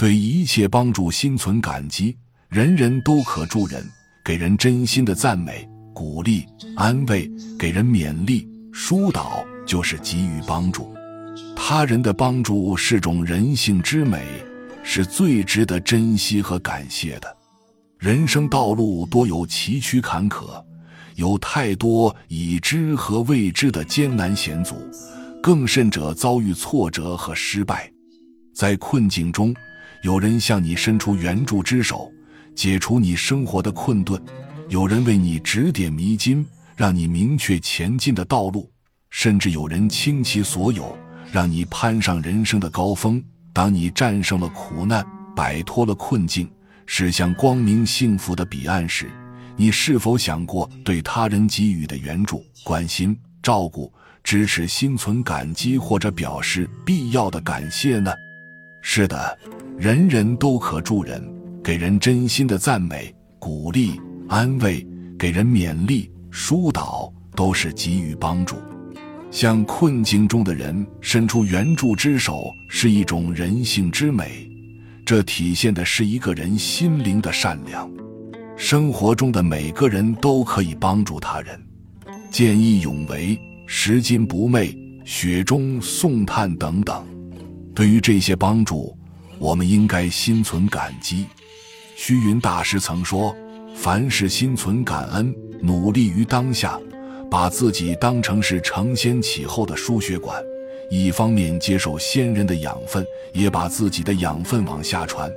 对一切帮助心存感激，人人都可助人，给人真心的赞美、鼓励、安慰，给人勉励、疏导，就是给予帮助。他人的帮助是种人性之美，是最值得珍惜和感谢的。人生道路多有崎岖坎坷，有太多已知和未知的艰难险阻，更甚者遭遇挫折和失败。在困境中，有人向你伸出援助之手，解除你生活的困顿；有人为你指点迷津，让你明确前进的道路；甚至有人倾其所有，让你攀上人生的高峰。当你战胜了苦难，摆脱了困境，驶向光明幸福的彼岸时，你是否想过对他人给予的援助、关心、照顾、支持心存感激，或者表示必要的感谢呢？是的。人人都可助人，给人真心的赞美、鼓励、安慰，给人勉励、疏导，都是给予帮助。向困境中的人伸出援助之手，是一种人性之美，这体现的是一个人心灵的善良。生活中的每个人都可以帮助他人，见义勇为、拾金不昧、雪中送炭等等。对于这些帮助，我们应该心存感激。虚云大师曾说：“凡事心存感恩，努力于当下，把自己当成是承先启后的输血管，一方面接受先人的养分，也把自己的养分往下传。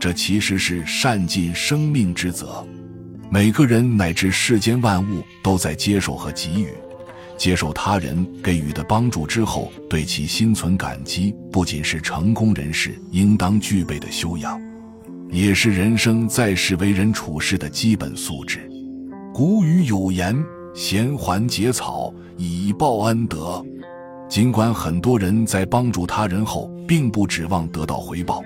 这其实是善尽生命之责。每个人乃至世间万物都在接受和给予。”接受他人给予的帮助之后，对其心存感激，不仅是成功人士应当具备的修养，也是人生在世为人处事的基本素质。古语有言：“闲还结草，以报恩德。”尽管很多人在帮助他人后，并不指望得到回报，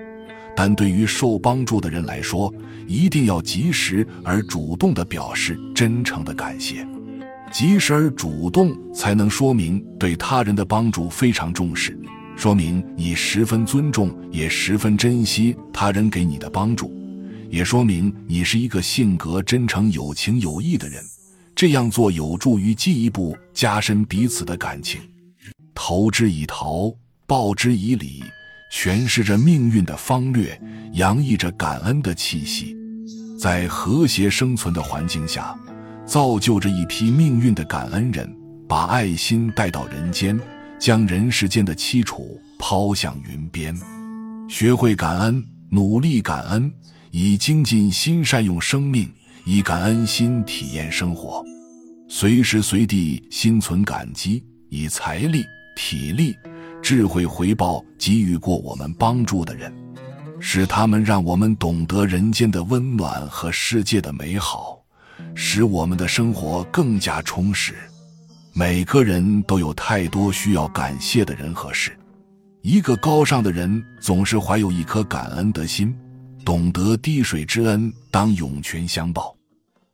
但对于受帮助的人来说，一定要及时而主动地表示真诚的感谢。及时而主动，才能说明对他人的帮助非常重视，说明你十分尊重，也十分珍惜他人给你的帮助，也说明你是一个性格真诚、有情有义的人。这样做有助于进一步加深彼此的感情。投之以桃，报之以李，诠释着命运的方略，洋溢着感恩的气息。在和谐生存的环境下。造就着一批命运的感恩人，把爱心带到人间，将人世间的凄楚抛向云边。学会感恩，努力感恩，以精进心善用生命，以感恩心体验生活，随时随地心存感激，以财力、体力、智慧回报给予过我们帮助的人，使他们让我们懂得人间的温暖和世界的美好。使我们的生活更加充实。每个人都有太多需要感谢的人和事。一个高尚的人总是怀有一颗感恩的心，懂得滴水之恩当涌泉相报。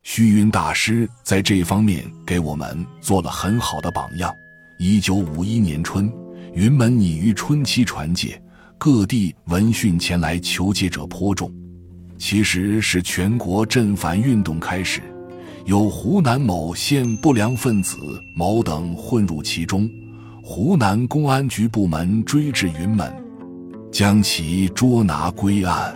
虚云大师在这方面给我们做了很好的榜样。一九五一年春，云门拟于春期传戒，各地闻讯前来求戒者颇众。其实是全国镇反运动开始。有湖南某县不良分子某等混入其中，湖南公安局部门追至云门，将其捉拿归案。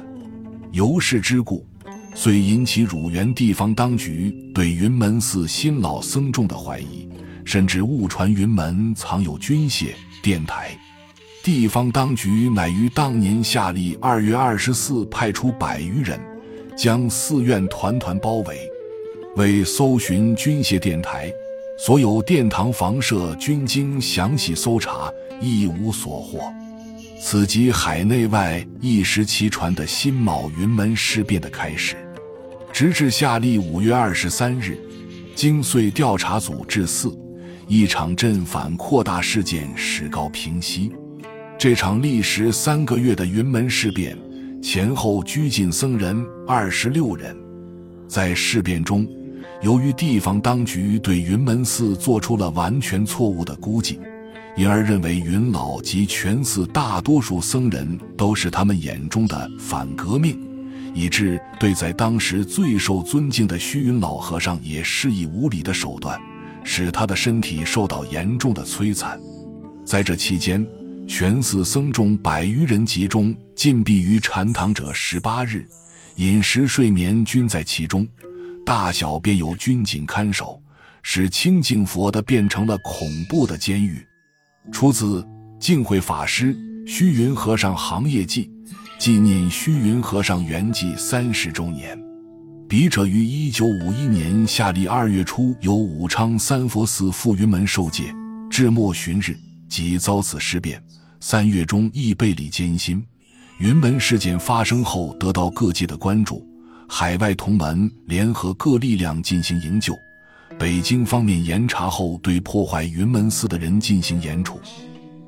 由是之故，遂引起乳源地方当局对云门寺新老僧众的怀疑，甚至误传云门藏有军械电台。地方当局乃于当年夏历二月二十四派出百余人，将寺院团团包围。为搜寻军械电台，所有殿堂房舍均经详细搜查，一无所获。此即海内外一时齐传的辛卯云门事变的开始。直至夏历五月二十三日，经遂调查组至寺，一场镇反扩大事件始告平息。这场历时三个月的云门事变，前后拘禁僧人二十六人。在事变中。由于地方当局对云门寺做出了完全错误的估计，因而认为云老及全寺大多数僧人都是他们眼中的反革命，以致对在当时最受尊敬的虚云老和尚也施以无礼的手段，使他的身体受到严重的摧残。在这期间，全寺僧众百余人集中禁闭于禅堂者十八日，饮食睡眠均在其中，大小便有军警看守，使清净佛的变成了恐怖的监狱。出自《净慧法师虚云和尚行业记》，纪念虚云和尚圆寂三十周年。笔者于一九五一年夏历二月初，由武昌三佛寺赴云门受戒，至末旬日即遭此事变。三月中亦倍礼艰辛。云门事件发生后，得到各界的关注，海外同门联合各力量进行营救。北京方面严查后，对破坏云门寺的人进行严处。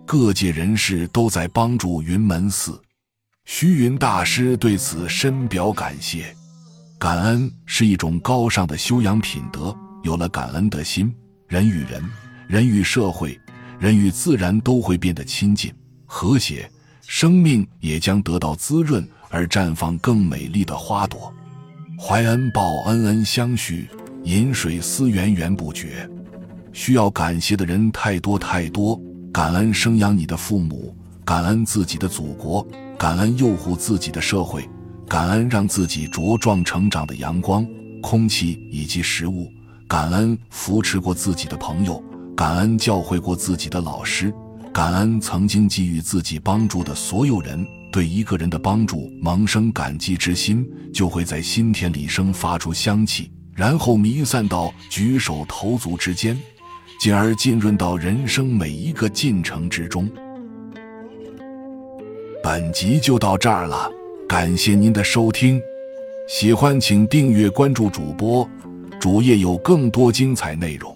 各界人士都在帮助云门寺。虚云大师对此深表感谢。感恩是一种高尚的修养品德，有了感恩的心，人与人、人与社会、人与自然都会变得亲近、和谐，生命也将得到滋润而绽放更美丽的花朵。怀恩报恩，恩相续。饮水思源源不绝，需要感谢的人太多太多。感恩生养你的父母，感恩自己的祖国，感恩佑护自己的社会，感恩让自己茁壮成长的阳光、空气以及食物，感恩扶持过自己的朋友，感恩教会过自己的老师，感恩曾经给予自己帮助的所有人。对一个人的帮助萌生感激之心，就会在心田里生发出香气。然后弥散到举手投足之间，进而浸润到人生每一个进程之中。本集就到这儿了，感谢您的收听，喜欢请订阅关注主播，主页有更多精彩内容。